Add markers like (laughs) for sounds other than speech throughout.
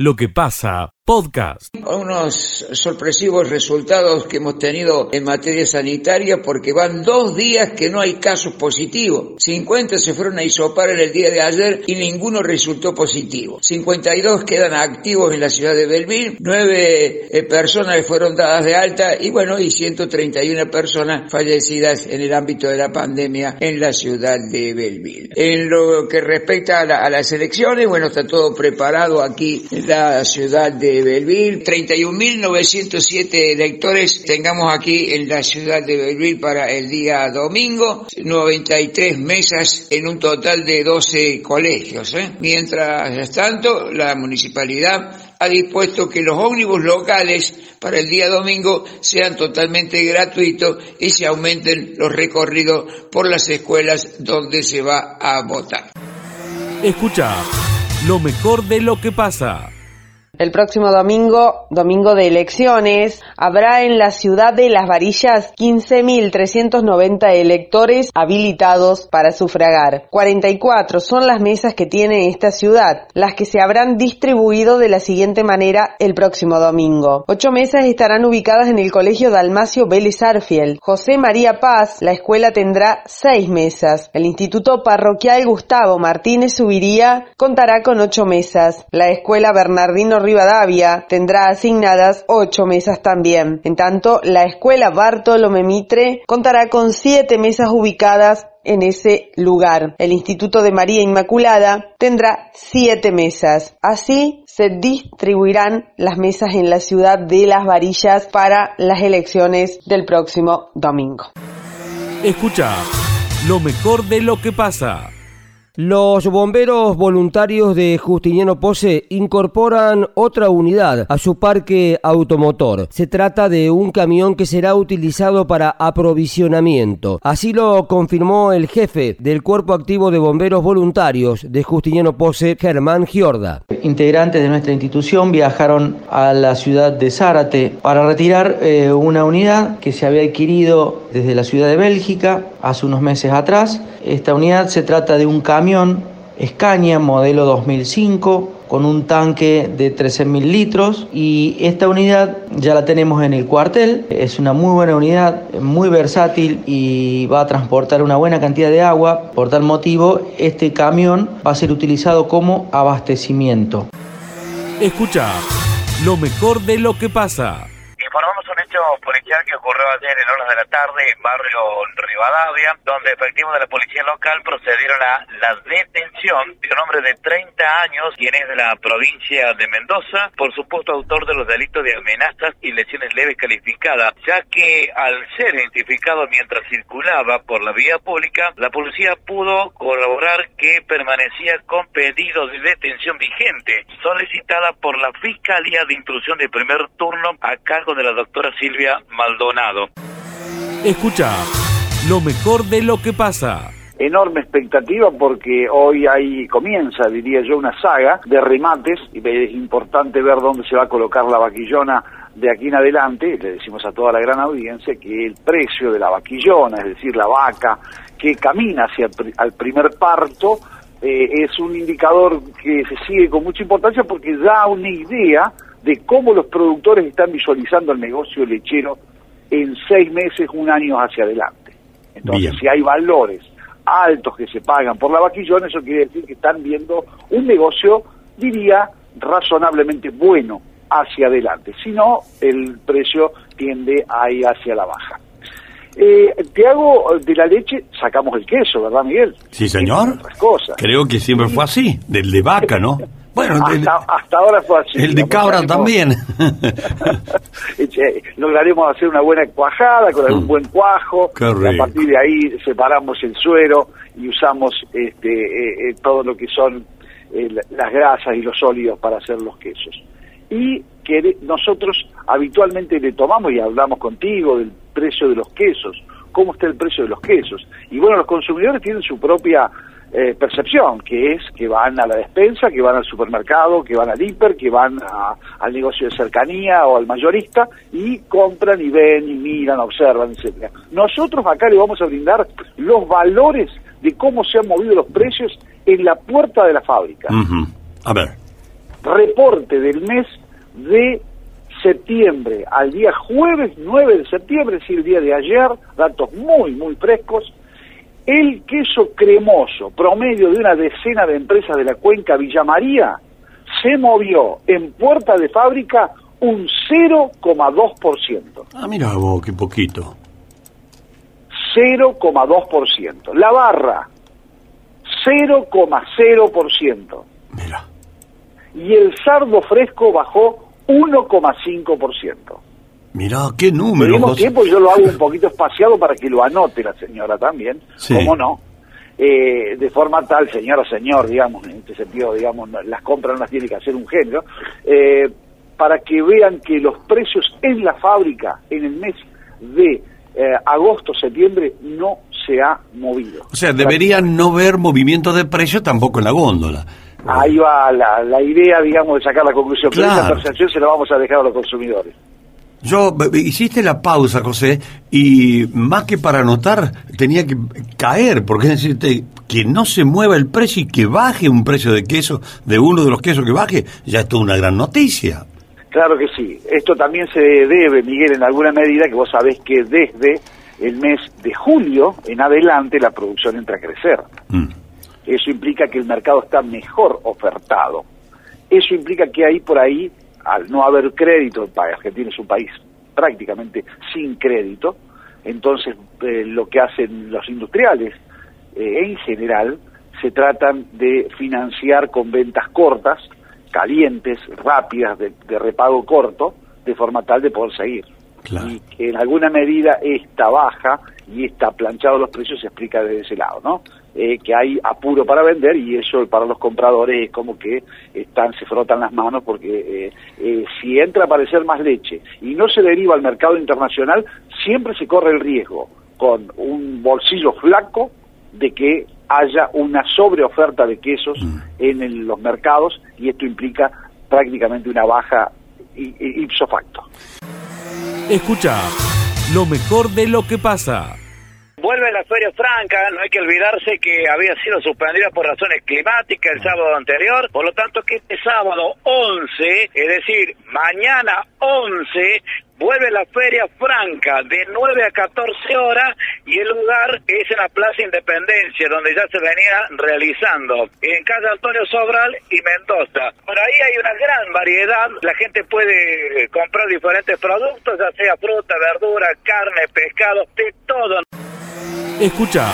Lo que pasa, podcast. Unos sorpresivos resultados que hemos tenido en materia sanitaria porque van dos días que no hay casos positivos. 50 se fueron a isopar en el día de ayer y ninguno resultó positivo. 52 quedan activos en la ciudad de Belville, 9 eh, personas fueron dadas de alta y bueno, y 131 personas fallecidas en el ámbito de la pandemia en la ciudad de Belville. En lo que respecta a, a las elecciones, bueno, está todo preparado aquí la ciudad de Belville. 31.907 electores tengamos aquí en la ciudad de Belville para el día domingo. 93 mesas en un total de 12 colegios. ¿eh? Mientras tanto, la municipalidad ha dispuesto que los ómnibus locales para el día domingo sean totalmente gratuitos y se aumenten los recorridos por las escuelas donde se va a votar. Escucha lo mejor de lo que pasa. El próximo domingo, domingo de elecciones, habrá en la ciudad de Las Varillas 15.390 electores habilitados para sufragar. 44 son las mesas que tiene esta ciudad, las que se habrán distribuido de la siguiente manera el próximo domingo. Ocho mesas estarán ubicadas en el Colegio Dalmacio Vélez Arfiel. José María Paz, la escuela tendrá seis mesas. El Instituto Parroquial Gustavo Martínez Subiría contará con ocho mesas. La escuela Bernardino Rivadavia tendrá asignadas ocho mesas también. En tanto, la escuela Bartolomé Mitre contará con siete mesas ubicadas en ese lugar. El Instituto de María Inmaculada tendrá siete mesas. Así se distribuirán las mesas en la ciudad de Las Varillas para las elecciones del próximo domingo. Escucha lo mejor de lo que pasa. Los bomberos voluntarios de Justiniano Pose incorporan otra unidad a su parque automotor. Se trata de un camión que será utilizado para aprovisionamiento. Así lo confirmó el jefe del Cuerpo Activo de Bomberos Voluntarios de Justiniano Pose, Germán Giorda. Integrantes de nuestra institución viajaron a la ciudad de Zárate para retirar eh, una unidad que se había adquirido desde la ciudad de Bélgica hace unos meses atrás. Esta unidad se trata de un camión Scania modelo 2005 con un tanque de 13.000 litros y esta unidad ya la tenemos en el cuartel. Es una muy buena unidad, muy versátil y va a transportar una buena cantidad de agua. Por tal motivo, este camión va a ser utilizado como abastecimiento. Escucha lo mejor de lo que pasa hecho policial que ocurrió ayer en horas de la tarde en barrio Rivadavia, donde efectivos de la policía local procedieron a la detención de un hombre de 30 años, quien es de la provincia de Mendoza, por supuesto autor de los delitos de amenazas y lesiones leves calificadas, ya que al ser identificado mientras circulaba por la vía pública, la policía pudo corroborar que permanecía con pedido de detención vigente, solicitada por la Fiscalía de Intrusión de primer turno a cargo de la doctora Silvia Maldonado. Escucha lo mejor de lo que pasa enorme expectativa porque hoy ahí comienza, diría yo, una saga de remates y es importante ver dónde se va a colocar la vaquillona de aquí en adelante. Le decimos a toda la gran audiencia que el precio de la vaquillona, es decir, la vaca que camina hacia el primer parto, eh, es un indicador que se sigue con mucha importancia porque da una idea de cómo los productores están visualizando el negocio lechero en seis meses, un año hacia adelante. Entonces, si hay valores altos que se pagan por la vaquillona, eso quiere decir que están viendo un negocio, diría, razonablemente bueno hacia adelante. Si no, el precio tiende a ir hacia la baja. Eh, te hago de la leche, sacamos el queso, ¿verdad, Miguel? Sí, señor. cosas. Creo que siempre fue así, del de vaca, ¿no? (laughs) Bueno, hasta, ahora fue así. El de cabra también. (laughs) (laughs) Lograremos hacer una buena cuajada con un mm. buen cuajo. a partir de ahí separamos el suero y usamos este, eh, eh, todo lo que son eh, las grasas y los sólidos para hacer los quesos. Y que nosotros habitualmente le tomamos y hablamos contigo del precio de los quesos, cómo está el precio de los quesos. Y bueno, los consumidores tienen su propia eh, percepción, que es que van a la despensa, que van al supermercado, que van al hiper, que van al negocio de cercanía o al mayorista y compran y ven y miran, observan, etcétera. Nosotros acá le vamos a brindar los valores de cómo se han movido los precios en la puerta de la fábrica. A ver. reporte del mes de septiembre al día jueves 9 de septiembre, es decir, el día de ayer, datos muy, muy frescos, el queso cremoso, promedio de una decena de empresas de la cuenca Villa María, se movió en puerta de fábrica un 0,2%. Ah, mira vos, qué poquito. 0,2%. La barra, 0,0%. Mira. Y el sardo fresco bajó 1,5%. Mira, qué número. Al mismo tiempo yo lo hago un poquito espaciado para que lo anote la señora también, Sí. ¿cómo no? Eh, de forma tal, señora, señor, digamos, en este sentido, digamos, las compras no las tiene que hacer un género, eh, para que vean que los precios en la fábrica en el mes de eh, agosto, septiembre, no se ha movido. O sea, deberían no ver movimiento de precio tampoco en la góndola. Ahí va la, la idea, digamos, de sacar la conclusión, pero esa Claro. percepción se la vamos a dejar a los consumidores. Yo, hiciste la pausa, José, y más que para anotar, tenía que caer, porque es decirte, que no se mueva el precio y que baje un precio de queso, de uno de los quesos que baje, ya es toda una gran noticia. Claro que sí. Esto también se debe, Miguel, en alguna medida que vos sabés que desde el mes de julio en adelante la producción entra a crecer. Mm. Eso implica que el mercado está mejor ofertado. Eso implica que ahí por ahí, al no haber crédito, Argentina es un país prácticamente sin crédito, entonces eh, lo que hacen los industriales eh, en general se tratan de financiar con ventas cortas, calientes, rápidas, de, de repago corto, de forma tal de poder seguir. Claro. Y que en alguna medida esta baja y esta planchado los precios se explica desde ese lado, ¿no? Eh, que hay apuro para vender y eso para los compradores es como que están se frotan las manos porque eh, eh, si entra a aparecer más leche y no se deriva al mercado internacional, siempre se corre el riesgo con un bolsillo flaco de que haya una sobreoferta de quesos en el- los mercados y esto implica prácticamente una baja ipso facto. Escucha lo mejor de lo que pasa. Vuelve la Feria Franca, no hay que olvidarse que había sido suspendida por razones climáticas el sábado anterior, por lo tanto que este sábado 11, es decir, mañana 11, vuelve la Feria Franca de 9 a 14 horas y el lugar es en la Plaza Independencia, donde ya se venía realizando, en calle Antonio Sobral y Mendoza. Por ahí hay una gran variedad, la gente puede comprar diferentes productos, ya sea fruta, verdura, carne, pescado, de todo. Escucha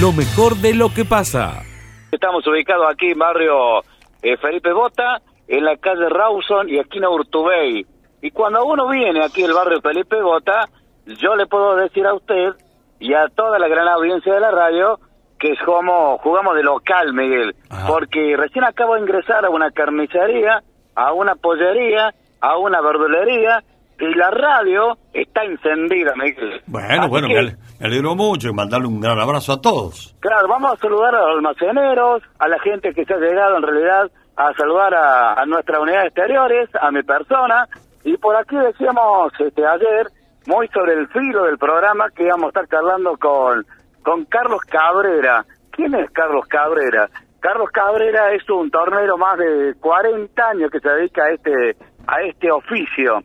lo mejor de lo que pasa. Estamos ubicados aquí en barrio eh, Felipe Bota, en la calle Rawson y esquina Urtubey. Y cuando uno viene aquí al barrio Felipe Bota, yo le puedo decir a usted y a toda la gran audiencia de la radio que es como jugamos de local, Miguel. Ajá. Porque recién acabo de ingresar a una carnicería, a una pollería, a una verdulería y la radio está encendida, Miguel. Bueno, Así bueno, que- me ale- me alegro mucho y mandarle un gran abrazo a todos. Claro, vamos a saludar a los almaceneros, a la gente que se ha llegado en realidad a saludar a, a nuestras unidades exteriores, a mi persona. Y por aquí decíamos este, ayer, muy sobre el filo del programa, que íbamos a estar charlando con, con Carlos Cabrera. ¿Quién es Carlos Cabrera? Carlos Cabrera es un tornero más de 40 años que se dedica a este, a este oficio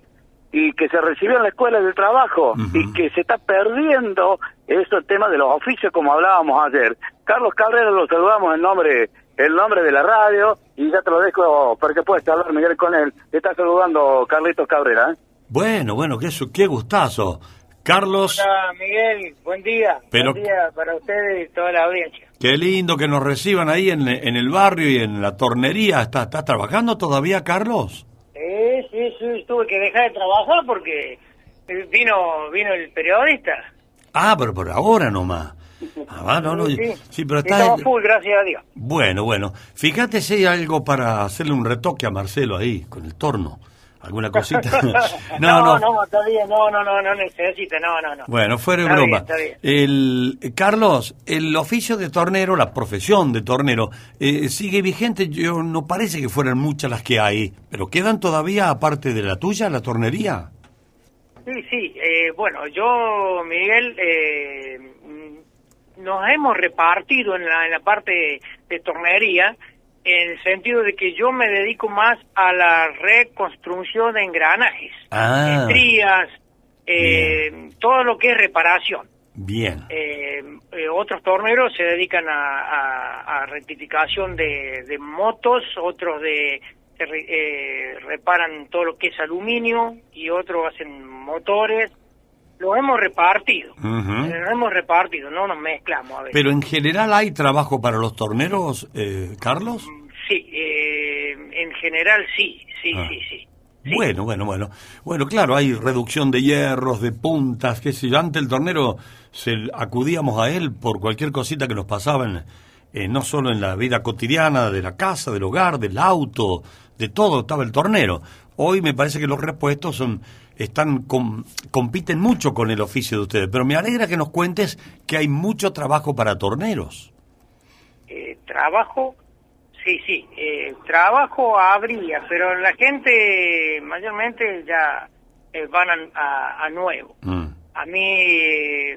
y que se recibió en la escuela de trabajo y que se está perdiendo eso el tema de los oficios como hablábamos ayer. Carlos Cabrera lo saludamos en nombre el nombre de la radio y ya te lo dejo para que puedas hablar Miguel con él. Te está saludando Carlitos Cabrera. ¿eh? Bueno, bueno, qué, su- qué gustazo. Carlos, Hola Miguel, buen día. Pero- Buen día para ustedes y toda la audiencia. qué lindo que nos reciban ahí en, en el barrio y en la tornería. ¿Estás estás trabajando todavía, Carlos? Eh, sí, sí, tuve que dejar de trabajar porque vino vino el periodista. Ah, pero por ahora nomás. Ah, no, no, sí, sí, pero está... estamos full, gracias a Dios. Bueno, bueno. Fíjate si hay algo para hacerle un retoque a Marcelo ahí, con el torno. ¿Alguna cosita? (laughs) no, no, no, está bien, no, no, no, no necesita, no, no, no. Bueno, fuera de Está broma. bien, está bien. El, Carlos, el oficio de tornero, la profesión de tornero, eh, sigue vigente. Yo no parece que fueran muchas las que hay, pero quedan todavía, aparte de la tuya, la tornería. Sí, sí, eh, bueno, yo, Miguel, eh, nos hemos repartido en la, en la parte de tornería en el sentido de que yo me dedico más a la reconstrucción de engranajes, Ah. estrías, eh, todo lo que es reparación. Bien. Eh, eh, otros torneros se dedican a, a- a rectificación de, de motos, otros de re- eh, reparan todo lo que es aluminio y otros hacen motores. Lo hemos repartido, Ujú. lo hemos repartido, no nos mezclamos a veces. Pero en general hay trabajo para los torneros, eh, Carlos. Sí, eh, en general sí, sí, Ah. sí, sí. Bueno, bueno, bueno. Bueno, claro, hay reducción de hierros, de puntas, qué sé yo. Antes el tornero se, acudíamos a él por cualquier cosita que nos pasaba, en- eh, no solo en la vida cotidiana, de la casa, del hogar, del auto, de todo, estaba el tornero. Hoy me parece que los repuestos son están com- compiten mucho con el oficio de ustedes, pero me alegra que nos cuentes que hay mucho trabajo para torneros. Eh, trabajo, sí, sí, eh, trabajo habría, pero la gente mayormente ya eh, van a, a- a nuevo. Mm. A mí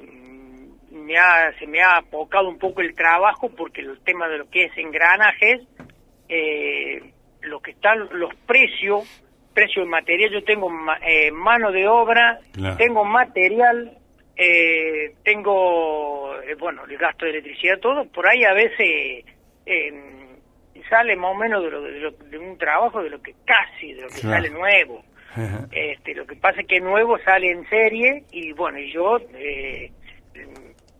me ha, se me ha apocado un poco el trabajo porque el tema de lo que es engranajes, eh, lo que están los precios, precio de material, yo tengo eh, mano de obra, Claro. tengo material, eh, tengo, eh, bueno, el gasto de electricidad, todo, por ahí a veces eh, sale más o menos de, lo, de, lo- de un trabajo de lo que casi, de lo que Claro. sale nuevo. Este, lo que pasa es que nuevo sale en serie y bueno, y yo, eh,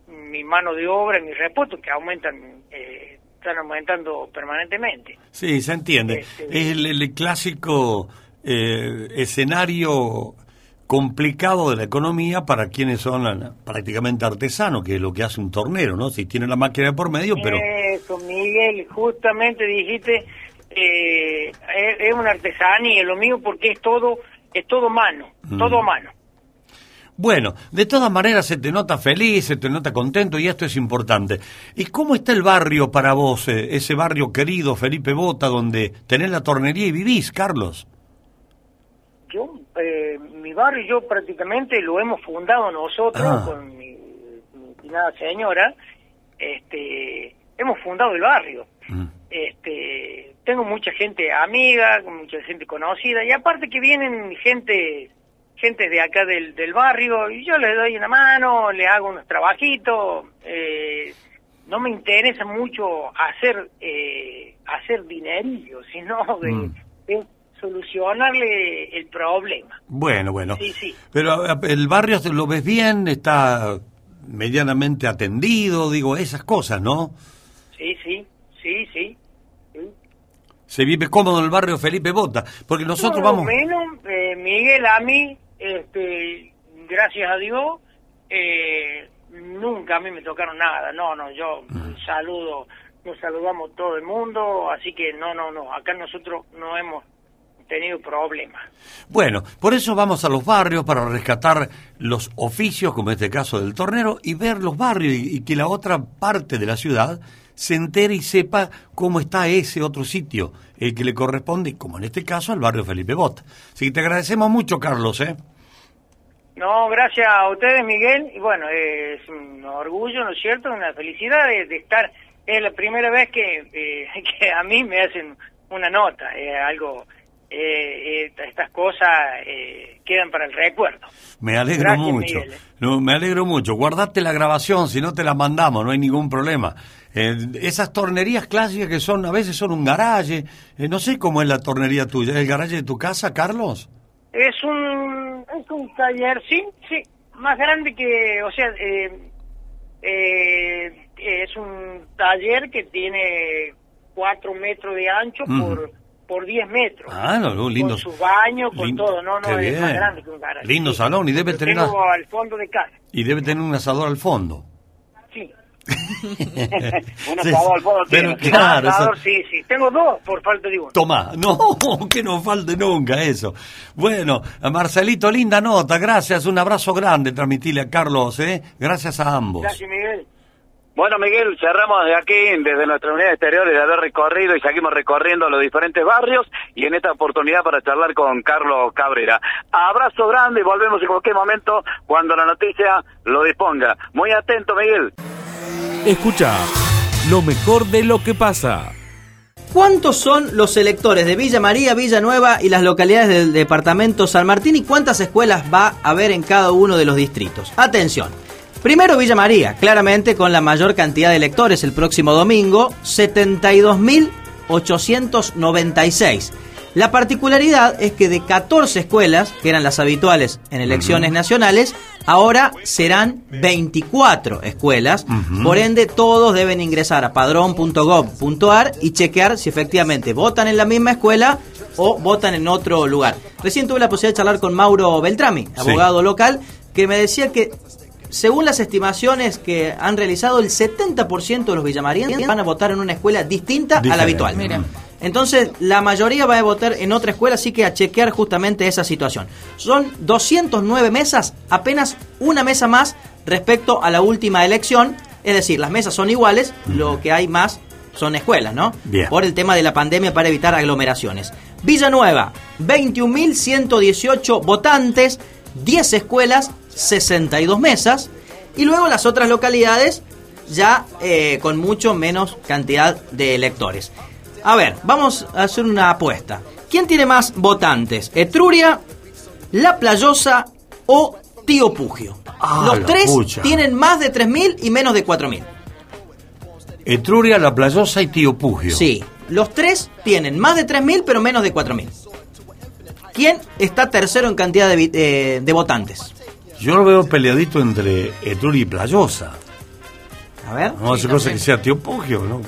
mi mano de obra, mis repuestos que aumentan, eh, están aumentando permanentemente. Sí, se entiende. Este- Es el, el clásico eh, escenario complicado de la economía para quienes son prácticamente artesanos, que es lo que hace un tornero, ¿no? Si tiene la máquina por medio, pero... Eso, Miguel, justamente dijiste, eh, es, es una artesanía, lo mío porque es todo, es todo mano, Mm. todo mano. Bueno, de todas maneras se te nota feliz, se te nota contento y esto es importante. ¿Y cómo está el barrio para vos, eh, ese barrio querido, Felipe Bota, donde tenés la tornería y vivís, Carlos? Yo, eh, mi barrio y yo prácticamente lo hemos fundado nosotros Ah. con mi, mi finada señora, este, hemos fundado el barrio. Mm. Este, tengo mucha gente amiga, mucha gente conocida y aparte que vienen gente gente de acá del, del barrio y yo les doy una mano, le hago unos trabajitos. eh, no me interesa mucho hacer eh, hacer dinerillo, (laughs) sino de, Mm. Solucionarle el problema. Bueno, bueno. Sí, sí. Pero el barrio lo ves bien, está medianamente atendido, digo, esas cosas, ¿no? Sí, sí, sí, sí. sí. Se vive cómodo en el barrio Felipe Bota, porque nosotros Por lo vamos... menos, eh, Miguel, a mí, este, gracias a Dios, eh, nunca a mí me tocaron nada. No, no, yo saludo, nos saludamos todo el mundo, así que no, no, no, acá nosotros no hemos tenido problemas. Bueno, por eso vamos a los barrios para rescatar los oficios, como en este caso del tornero, y ver los barrios y, y que la otra parte de la ciudad se entere y sepa cómo está ese otro sitio, el que le corresponde, como en este caso, al barrio Felipe Bota. Así que te agradecemos mucho, Carlos, ¿eh? No, gracias a ustedes, Miguel, y bueno, eh, es un orgullo, ¿no es cierto? Una felicidad de, de estar, es la primera vez que, eh, (laughs) que a mí me hacen una nota, es algo, eh, eh, estas cosas eh, quedan para el recuerdo. Me alegro Gracias, mucho. Miguel. No, me alegro mucho. Guardate la grabación, si no te la mandamos, no hay ningún problema. Eh, esas tornerías clásicas que son, a veces son un garaje, eh, no sé cómo es la tornería tuya. ¿Es el garaje de tu casa, Carlos? Es un, es un taller, sí, sí, más grande que, o sea, eh, eh, es un taller que tiene cuatro metros de ancho por, por 10 metros. Ah, no, no, lindo. Con su baño, con lindo- todo, no, no, es más bien. grande que un garaje. Lindo salón y debe tener, tengo una- al fondo de casa, y debe tener un asador al fondo. sí. (laughs) Un Sí, asador al fondo pero tiene, claro, eso- Asador, sí, sí, tengo dos por falta de uno. Tomá, no, (laughs) que no falte nunca eso. Bueno, Marcelito, linda nota, gracias, un abrazo grande, transmitirle a Carlos, ¿eh? Gracias a ambos. Gracias, Miguel. Bueno, Miguel, cerramos de aquí, desde nuestra unidad exterior, de haber recorrido y seguimos recorriendo los diferentes barrios y en esta oportunidad para charlar con Carlos Cabrera. Abrazo grande y volvemos en cualquier momento cuando la noticia lo disponga. Muy atento, Miguel. Escucha lo mejor de lo que pasa. ¿Cuántos son los electores de Villa María, Villa Nueva y las localidades del departamento San Martín y cuántas escuelas va a haber en cada uno de los distritos? Atención. Primero Villa María, claramente con la mayor cantidad de electores el próximo domingo, 72.896. La particularidad es que de 14 escuelas, que eran las habituales en elecciones nacionales, ahora serán 24 escuelas. Por ende, todos deben ingresar a padrón.gov.ar y chequear si efectivamente votan en la misma escuela o votan en otro lugar. Recién tuve la posibilidad de charlar con Mauro Beltrami, abogado local, que me decía que según las estimaciones que han realizado, el 70% de los villamarienses van a votar en una escuela distinta a la habitual. Entonces, la mayoría va a votar en otra escuela, así que a chequear justamente esa situación. Son 209 mesas, apenas una mesa más respecto a la última elección. Es decir, las mesas son iguales, lo que hay más son escuelas, ¿no? Bien. Por el tema de la pandemia para evitar aglomeraciones. Villanueva, 21.118 votantes, 10 escuelas, 62 mesas. Y luego las otras localidades ya eh, con mucho menos cantidad de electores. A ver, vamos a hacer una apuesta. ¿Quién tiene más votantes? ¿Etruria, La Playosa o Tío Pugio? Ah, Los tres pucha. tienen más de 3.000 y menos de 4.000. Etruria, La Playosa y Tío Pugio. Sí, los tres tienen más de 3.000 pero menos de 4.000. ¿Quién está tercero en cantidad de, eh, de votantes? Yo lo veo peleadito entre Etruria y Playosa. A ver. No hace cosa que sea Tío Pugio, ¿no?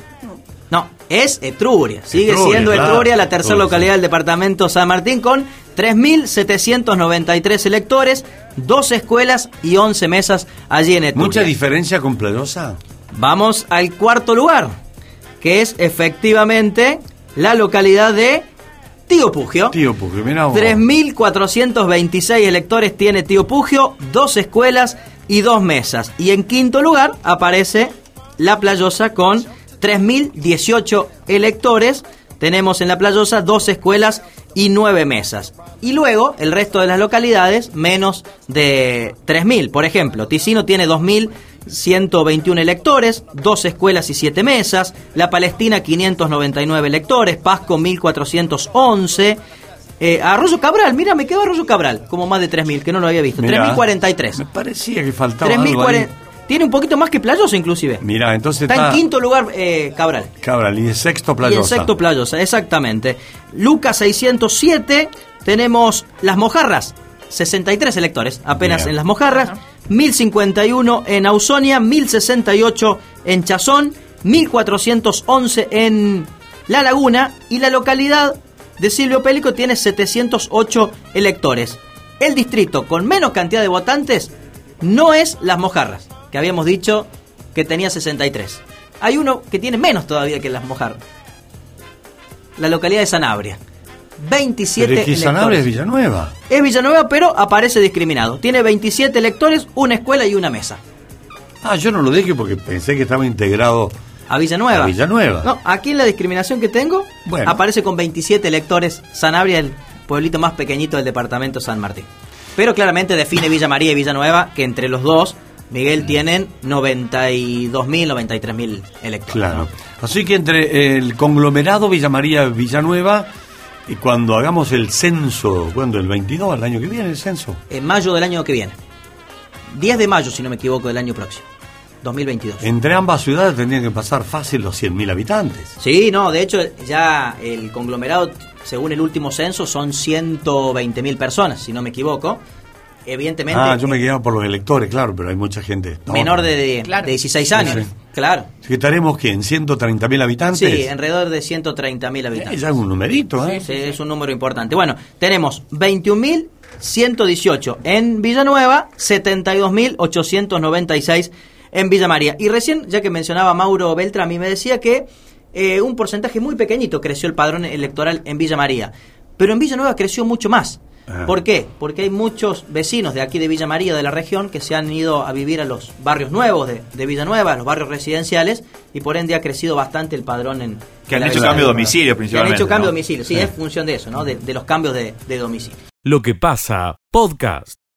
No, es Etruria. Sigue Etruria, siendo claro. Etruria la tercera Etruria, localidad sí. del departamento San Martín con 3.793 electores, 12 escuelas y 11 mesas allí en Etruria. Mucha diferencia con Playosa. Vamos al cuarto lugar, que es efectivamente la localidad de Tío Pugio. Tío Pugio, mira vos. 3.426 electores tiene Tío Pugio, dos escuelas y dos mesas. Y en quinto lugar aparece La Playosa con 3.018 electores. Tenemos en La Playosa dos escuelas y nueve mesas. Y luego el resto de las localidades menos de 3.000. Por ejemplo, Ticino tiene 2.121 electores, dos escuelas y siete mesas. La Palestina 599 electores, Pasco 1.411. Eh, Arroyo Cabral, mira, me quedó Arroyo Cabral, como más de 3.000, que no lo había visto. Mirá. 3.043. Me parecía que faltaba algo ahí. 3.040. Tiene un poquito más que Playosa inclusive. Mira, entonces Está está, en quinto lugar eh, Cabral. Cabral y en sexto Y Playosa. en sexto Playosa, exactamente. Lucas 607, tenemos Las Mojarras, 63 electores, apenas Bien. en Las Mojarras. 1051 en Ausonia, 1068 en Chazón, 1411 en La Laguna y la localidad de Silvio Pélico tiene 708 electores. El distrito con menos cantidad de votantes no es Las Mojarras, que habíamos dicho que tenía 63. Hay uno que tiene menos todavía que Las Mojarras. La localidad de Sanabria. 27 Pero es electores. Sanabria es Villanueva. Es Villanueva, pero aparece discriminado. Tiene 27 electores, una escuela y una mesa. Ah, yo no lo dije porque pensé que estaba integrado A Villanueva. a Villanueva. No, aquí en la discriminación que tengo, Bueno. aparece con 27 electores Sanabria, el pueblito más pequeñito del departamento San Martín. Pero claramente define Villa María y Villanueva, que entre los dos, Miguel, tienen 92.000, 93.000 electores. Claro. Así que entre el conglomerado Villa María Villanueva y cuando hagamos el censo, cuando el 22, el año que viene el censo. En mayo del año que viene. 10 de mayo, si no me equivoco, del año próximo. 2022. Entre ambas ciudades tendrían que pasar fácil los 100.000 habitantes. Sí, no, de hecho ya el conglomerado, según el último censo, son 120.000 personas, si no me equivoco. Evidentemente, Ah, yo me guiaba por los electores, claro, pero hay mucha gente. No, menor no. de, de- de 16 años. Sí, sí. Claro. Así que estaremos que en 130.000 habitantes. Sí, alrededor de 130.000 Eh, habitantes. ya es un numerito, ¿eh? Sí, es un número importante. Bueno, tenemos 21.118 en Villanueva, 72.896 en Villa María. Y recién, ya que mencionaba Mauro Beltrami, me decía que eh, un porcentaje muy pequeñito creció el padrón electoral en Villa María. Pero en Villanueva creció mucho más. Ah. ¿Por qué? Porque hay muchos vecinos de aquí de Villa María, de la región, que se han ido a vivir a los barrios nuevos de, de Villanueva, a los barrios residenciales, y por ende ha crecido bastante el padrón en... Que han en la hecho cambio de domicilio Que han principalmente. hecho cambio ¿no? de domicilio, sí, es función de eso, ¿no? De, de los cambios de, de domicilio. Lo que pasa, podcast.